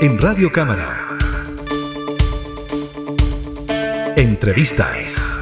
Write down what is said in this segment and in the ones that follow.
en Radio Cámara. Entrevistas.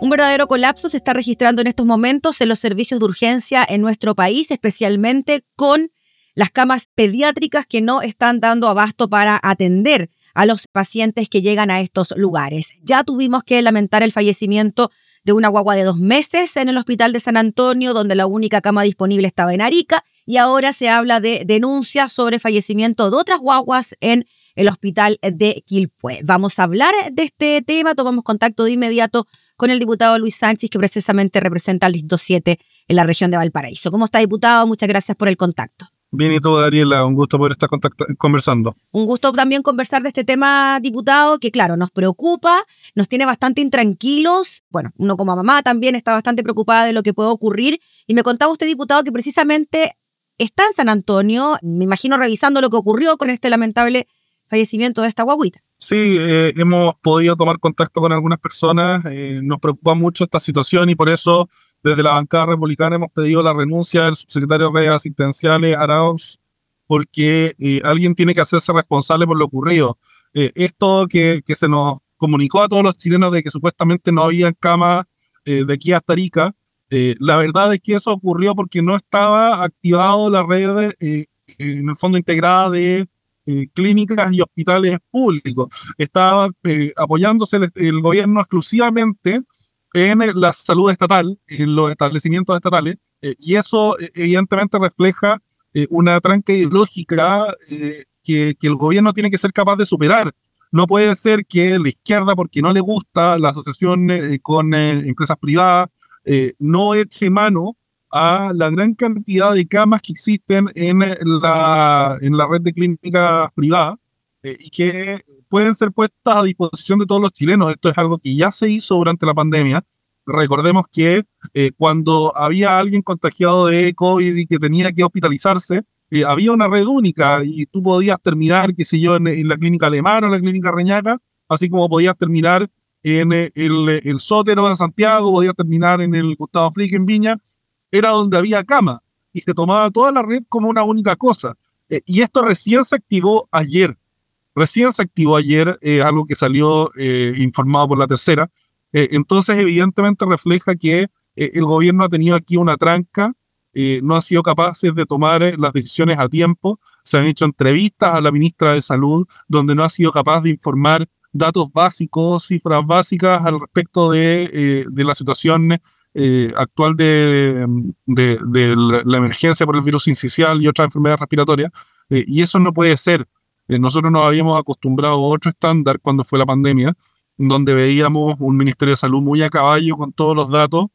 Un verdadero colapso se está registrando en estos momentos en los servicios de urgencia en nuestro país, especialmente con las camas pediátricas que no están dando abasto para atender a los pacientes que llegan a estos lugares. Ya tuvimos que lamentar el fallecimiento de una guagua de dos meses en el hospital de San Antonio, donde la única cama disponible estaba en Arica, y ahora se habla de denuncias sobre fallecimiento de otras guaguas en el hospital de Quilpué. Vamos a hablar de este tema, tomamos contacto de inmediato con el diputado Luis Sánchez, que precisamente representa al Distrito 7 en la región de Valparaíso. ¿Cómo está, diputado? Muchas gracias por el contacto. Bien, y todo, Daniela, un gusto poder estar conversando. Un gusto también conversar de este tema, diputado, que claro, nos preocupa, nos tiene bastante intranquilos. Bueno, uno como mamá también está bastante preocupada de lo que puede ocurrir. Y me contaba usted, diputado, que precisamente está en San Antonio, me imagino revisando lo que ocurrió con este lamentable fallecimiento de esta guaguita. Sí, eh, hemos podido tomar contacto con algunas personas, eh, nos preocupa mucho esta situación y por eso desde la bancada republicana hemos pedido la renuncia del subsecretario de asistenciales, Arauz, porque eh, alguien tiene que hacerse responsable por lo ocurrido. Esto que, que, se nos comunicó a todos los chilenos de que supuestamente no había cama eh, de aquí hasta Arica, la verdad es que eso ocurrió porque no estaba activado la red, en el fondo integrada de clínicas y hospitales públicos. Estaba apoyándose el, el gobierno exclusivamente en la salud estatal, en los establecimientos estatales, eh, y eso eh, evidentemente refleja eh, una tranca ideológica que, que, el gobierno tiene que ser capaz de superar. No puede ser que la izquierda, porque no le gusta la asociación con empresas privadas, no eche mano a la gran cantidad de camas que existen en la, en la red de clínicas privadas y que pueden ser puestas a disposición de todos los chilenos. Esto es algo que ya se hizo durante la pandemia. Recordemos que eh, cuando había alguien contagiado de COVID y que tenía que hospitalizarse, eh, había una red única y tú podías terminar, qué sé yo, en, la clínica alemana o la clínica Reñaca, así como podías terminar en el, el, Sótero de Santiago, podías terminar en el Gustavo Frick en Viña, era donde había cama y se tomaba toda la red como una única cosa. Eh, y esto recién se activó ayer. Recién se activó ayer eh, algo que salió eh, informado por la tercera. Eh, entonces, evidentemente refleja que el gobierno ha tenido aquí una tranca, no ha sido capaz de tomar las decisiones a tiempo. Se han hecho entrevistas a la ministra de Salud donde no ha sido capaz de informar datos básicos, cifras básicas al respecto de, de la situación actual de, de, la emergencia por el virus incisional y otras enfermedades respiratorias. y eso no puede ser. Eh, nosotros nos habíamos acostumbrado a otro estándar cuando fue la pandemia, donde veíamos un Ministerio de Salud muy a caballo con todos los datos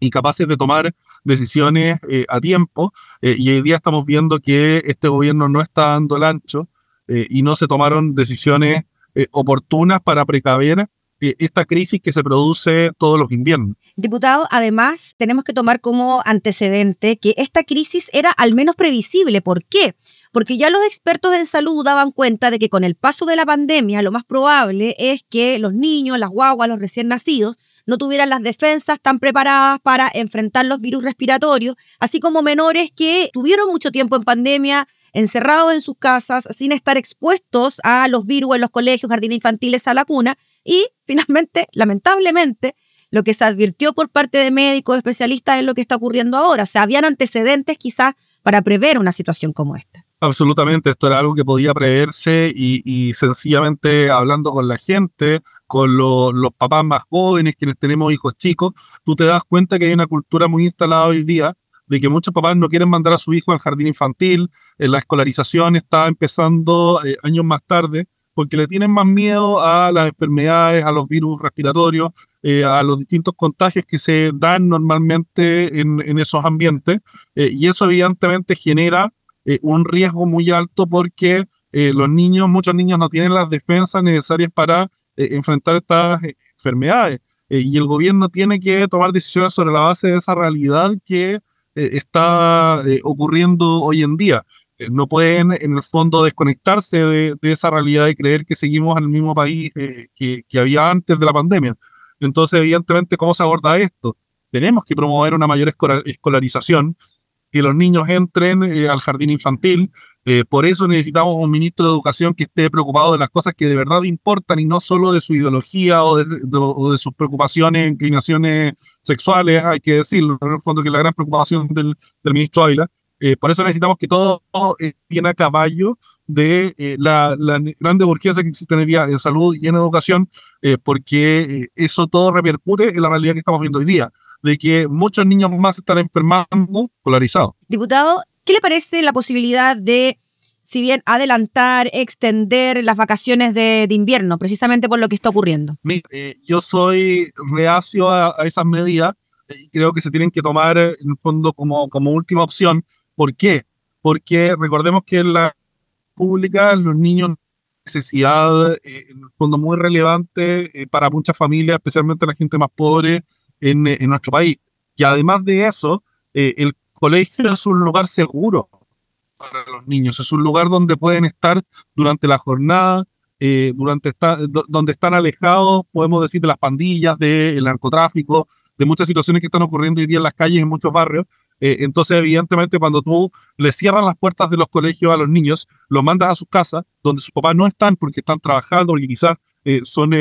y capaces de tomar decisiones eh, a tiempo. Eh, y hoy día estamos viendo que este gobierno no está dando el ancho y no se tomaron decisiones oportunas para precaver esta crisis que se produce todos los inviernos. Diputado, además tenemos que tomar como antecedente que esta crisis era al menos previsible. ¿Por qué? porque ya los expertos en salud daban cuenta de que con el paso de la pandemia lo más probable es que los niños, las guaguas, los recién nacidos, no tuvieran las defensas tan preparadas para enfrentar los virus respiratorios, así como menores que tuvieron mucho tiempo en pandemia, encerrados en sus casas, sin estar expuestos a los virus en los colegios, jardines infantiles, a la cuna, y finalmente, lamentablemente, lo que se advirtió por parte de médicos, especialistas, es lo que está ocurriendo ahora. O sea, habían antecedentes quizás para prever una situación como esta. Absolutamente, esto era algo que podía preverse y, sencillamente hablando con la gente, con los papás más jóvenes, quienes tenemos hijos chicos, tú te das cuenta que hay una cultura muy instalada hoy día de que muchos papás no quieren mandar a su hijo al jardín infantil, eh, la escolarización está empezando eh, años más tarde, porque le tienen más miedo a las enfermedades, a los virus respiratorios, eh, a los distintos contagios que se dan normalmente en, en esos ambientes, y eso evidentemente genera un riesgo muy alto porque los niños, muchos niños no tienen las defensas necesarias para enfrentar estas enfermedades. y el gobierno tiene que tomar decisiones sobre la base de esa realidad que está ocurriendo hoy en día. no pueden, en el fondo, desconectarse de, esa realidad y creer que seguimos en el mismo país que, que había antes de la pandemia. Entonces, evidentemente, ¿cómo se aborda esto? Tenemos que promover una mayor escolarización que los niños entren eh, al jardín infantil. Eh, por eso necesitamos un ministro de Educación que esté preocupado de las cosas que de verdad importan y no solo de su ideología o de, sus preocupaciones, inclinaciones sexuales, hay que decirlo, en el fondo que es la gran preocupación del, ministro Ávila. por eso necesitamos que todo viene a caballo de la, la, grande que existe el día en salud y en educación, porque eso todo repercute en la realidad que estamos viendo hoy día de que muchos niños más están enfermando polarizados. Diputado, ¿qué le parece la posibilidad de, si bien adelantar, extender las vacaciones de, invierno, precisamente por lo que está ocurriendo? Eh, yo soy reacio a, esas medidas y creo que se tienen que tomar en el fondo como, como última opción. ¿Por qué? Porque recordemos que en la pública los niños necesidad, eh, en el fondo muy relevante eh, para muchas familias, especialmente la gente más pobre, en, en nuestro país. Y además de eso, eh, el colegio es un lugar seguro para los niños, es un lugar donde pueden estar durante la jornada, eh, durante esta, donde están alejados, podemos decir, de las pandillas, del narcotráfico, de muchas situaciones que están ocurriendo hoy día en las calles, en muchos barrios. Eh, entonces, evidentemente, cuando tú le cierras las puertas de los colegios a los niños, los mandas a sus casas, donde sus papás no están porque están trabajando, porque quizás son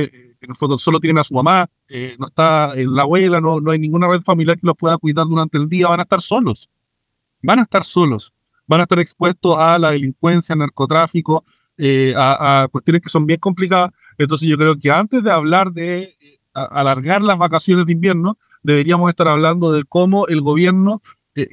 solo tienen a su mamá, eh, no está en la abuela, no, no hay ninguna red familiar que los pueda cuidar durante el día, van a estar solos. Van a estar solos. Van a estar expuestos a la delincuencia, al narcotráfico, eh, a, cuestiones que son bien complicadas. Entonces yo creo que antes de hablar de eh, alargar las vacaciones de invierno, deberíamos estar hablando de cómo el gobierno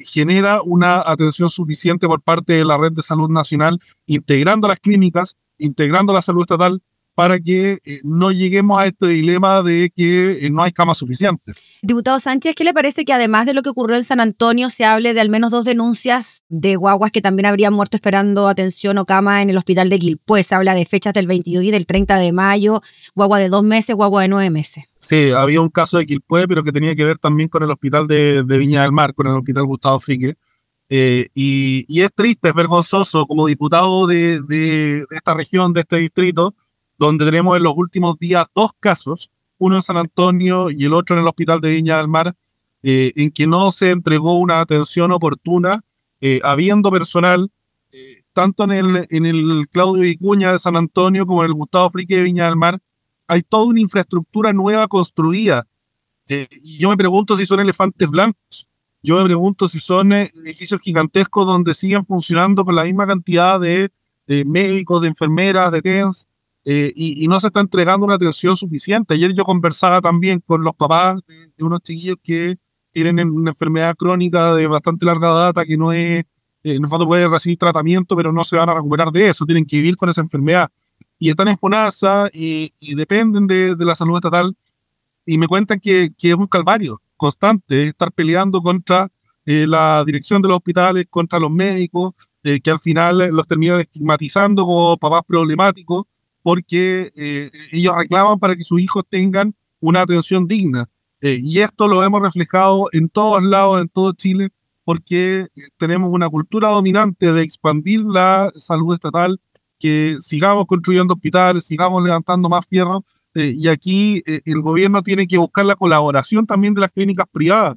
genera una atención suficiente por parte de la red de salud nacional, integrando las clínicas, integrando la salud estatal, para que eh, no lleguemos a este dilema de que eh, no hay camas suficientes. Diputado Sánchez, ¿qué le parece que además de lo que ocurrió en San Antonio se hable de al menos dos denuncias de guaguas que también habrían muerto esperando atención o cama en el hospital de Quilpué? Se habla de fechas del 22 y del 30 de mayo, guagua de dos meses, guagua de nueve meses. Sí, había un caso de Quilpué, pero que tenía que ver también con el hospital de, Viña del Mar, con el hospital Gustavo Frique. Eh, y, es triste, es vergonzoso como diputado de, de esta región, de este distrito, donde tenemos en los últimos días dos casos, uno en San Antonio y el otro en el Hospital de Viña del Mar, eh, en que no se entregó una atención oportuna, eh, habiendo personal, eh, tanto en el, en el Claudio Vicuña de San Antonio como en el Gustavo Frique de Viña del Mar, hay toda una infraestructura nueva construida. y yo me pregunto si son elefantes blancos. Yo me pregunto si son edificios gigantescos donde siguen funcionando con la misma cantidad de, de médicos, de enfermeras, de TENS, eh, y, no se está entregando una atención suficiente. Ayer yo conversaba también con los papás de, unos chiquillos que tienen una enfermedad crónica de bastante larga data, que no es, eh, en el fondo puede recibir tratamiento, pero no se van a recuperar de eso, tienen que vivir con esa enfermedad. Y están en FONASA y, dependen de, la salud estatal. Y me cuentan que, que es un calvario constante estar peleando contra eh, la dirección de los hospitales, contra los médicos, que al final los terminan estigmatizando como papás problemáticos porque eh, ellos reclaman para que sus hijos tengan una atención digna. Eh, y esto lo hemos reflejado en todos lados, en todo Chile, porque eh, tenemos una cultura dominante de expandir la salud estatal, que sigamos construyendo hospitales, sigamos levantando más fierro, y aquí el gobierno tiene que buscar la colaboración también de las clínicas privadas.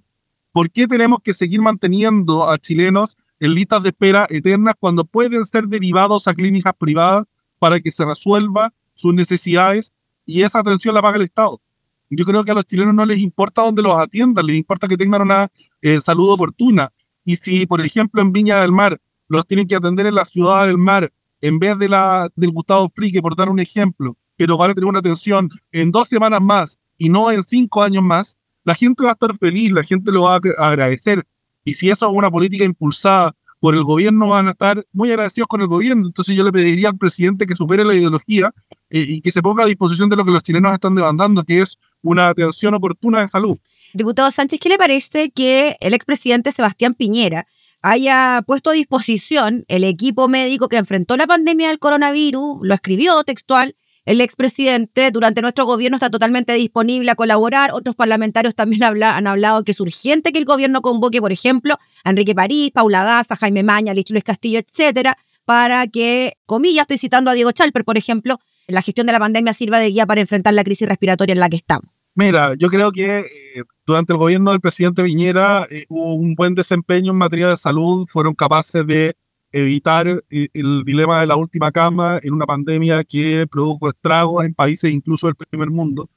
¿Por qué tenemos que seguir manteniendo a chilenos en listas de espera eternas cuando pueden ser derivados a clínicas privadas para que se resuelva sus necesidades y esa atención la paga el Estado. Yo creo que a los chilenos no les importa dónde los atiendan, les importa que tengan una eh, salud oportuna. Y si, por ejemplo, en Viña del Mar los tienen que atender en la ciudad del mar, en vez de la del Gustavo Frique, por dar un ejemplo, pero van a tener una atención en dos semanas más y no en cinco años más, la gente va a estar feliz, la gente lo va a agradecer. Y si eso es una política impulsada por el gobierno van a estar muy agradecidos con el gobierno. Entonces yo le pediría al presidente que supere la ideología eh, y que se ponga a disposición de lo que los chilenos están demandando, que es una atención oportuna de salud. Diputado Sánchez, ¿qué le parece que el expresidente Sebastián Piñera haya puesto a disposición el equipo médico que enfrentó la pandemia del coronavirus, lo escribió textual, el expresidente durante nuestro gobierno está totalmente disponible a colaborar. Otros parlamentarios también han hablado que es urgente que el gobierno convoque, por ejemplo, a Enrique París, Paula Daza, Jaime Maña, Luis Castillo, etcétera, para que, comillas, estoy citando a Diego Chalper, por ejemplo, la gestión de la pandemia sirva de guía para enfrentar la crisis respiratoria en la que estamos. Mira, yo creo que eh, durante el gobierno del presidente Viñera eh, hubo un buen desempeño en materia de salud, fueron capaces de evitar eh, el dilema de la última cama en una pandemia que produjo estragos en países incluso del primer mundo.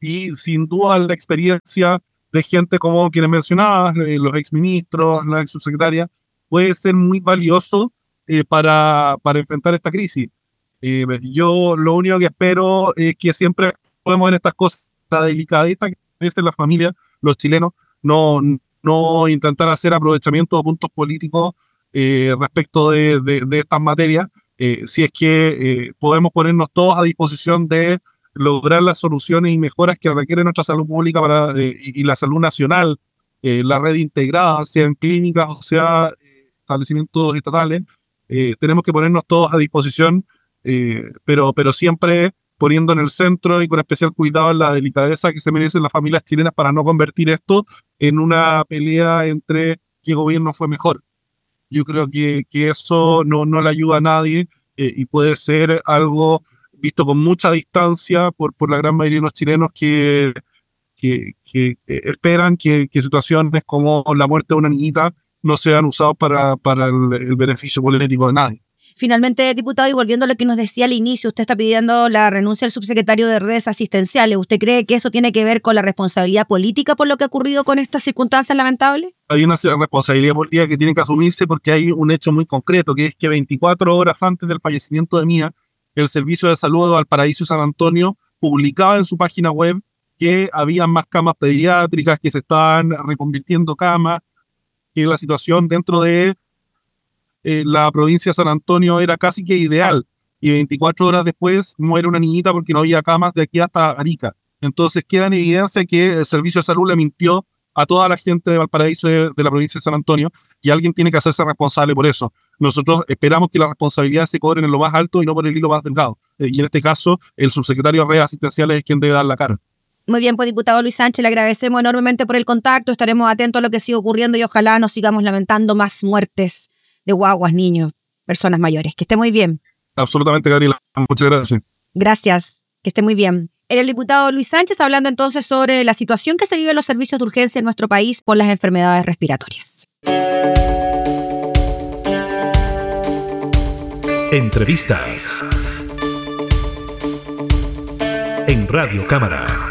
Y sin duda la experiencia de gente como quienes mencionabas, los exministros, la ex subsecretaria, puede ser muy valioso para, para enfrentar esta crisis. yo lo único que espero es que siempre podemos en estas cosas esta delicadeza que es la familia, los chilenos, no, no intentar hacer aprovechamiento de puntos políticos eh, respecto de, estas materias, eh, si es que eh, podemos ponernos todos a disposición de lograr las soluciones y mejoras que requiere nuestra salud pública para, y, la salud nacional, la red integrada, sea en clínicas o sea establecimientos estatales, tenemos que ponernos todos a disposición, pero, pero siempre poniendo en el centro y con especial cuidado la delicadeza que se merecen las familias chilenas para no convertir esto en una pelea entre qué gobierno fue mejor. Yo creo que, que eso no, no le ayuda a nadie eh, y puede ser algo visto con mucha distancia por, por la gran mayoría de los chilenos que, que, que esperan que, que, situaciones como la muerte de una niñita no sean usadas para, para el beneficio político de nadie. Finalmente, diputado, y volviendo a lo que nos decía al inicio, usted está pidiendo la renuncia del subsecretario de redes asistenciales. ¿Usted cree que eso tiene que ver con la responsabilidad política por lo que ha ocurrido con estas circunstancias lamentables? Hay una responsabilidad política que tiene que asumirse porque hay un hecho muy concreto, que es que 24 horas antes del fallecimiento de Mía, el Servicio de Salud de Valparaíso y San Antonio publicaba en su página web que había más camas pediátricas, que se estaban reconvirtiendo camas, que la situación dentro de eh, la provincia de San Antonio era casi que ideal. Y 24 horas después muere una niñita porque no había camas de aquí hasta Arica. Entonces queda en evidencia que el Servicio de Salud le mintió a toda la gente de Valparaíso de, la provincia de San Antonio y alguien tiene que hacerse responsable por eso. Nosotros esperamos que las responsabilidades se cobren en lo más alto y no por el hilo más delgado. Eh, y en este caso, el subsecretario de redes asistenciales es quien debe dar la cara. Muy bien, pues diputado Luis Sánchez, le agradecemos enormemente por el contacto. Estaremos atentos a lo que sigue ocurriendo y ojalá no sigamos lamentando más muertes de guaguas, niños, personas mayores. Que esté muy bien. Absolutamente, Gabriela. Muchas gracias. Gracias. Que esté muy bien. Era el diputado Luis Sánchez hablando entonces sobre la situación que se vive en los servicios de urgencia en nuestro país por las enfermedades respiratorias. Entrevistas en Radio Cámara.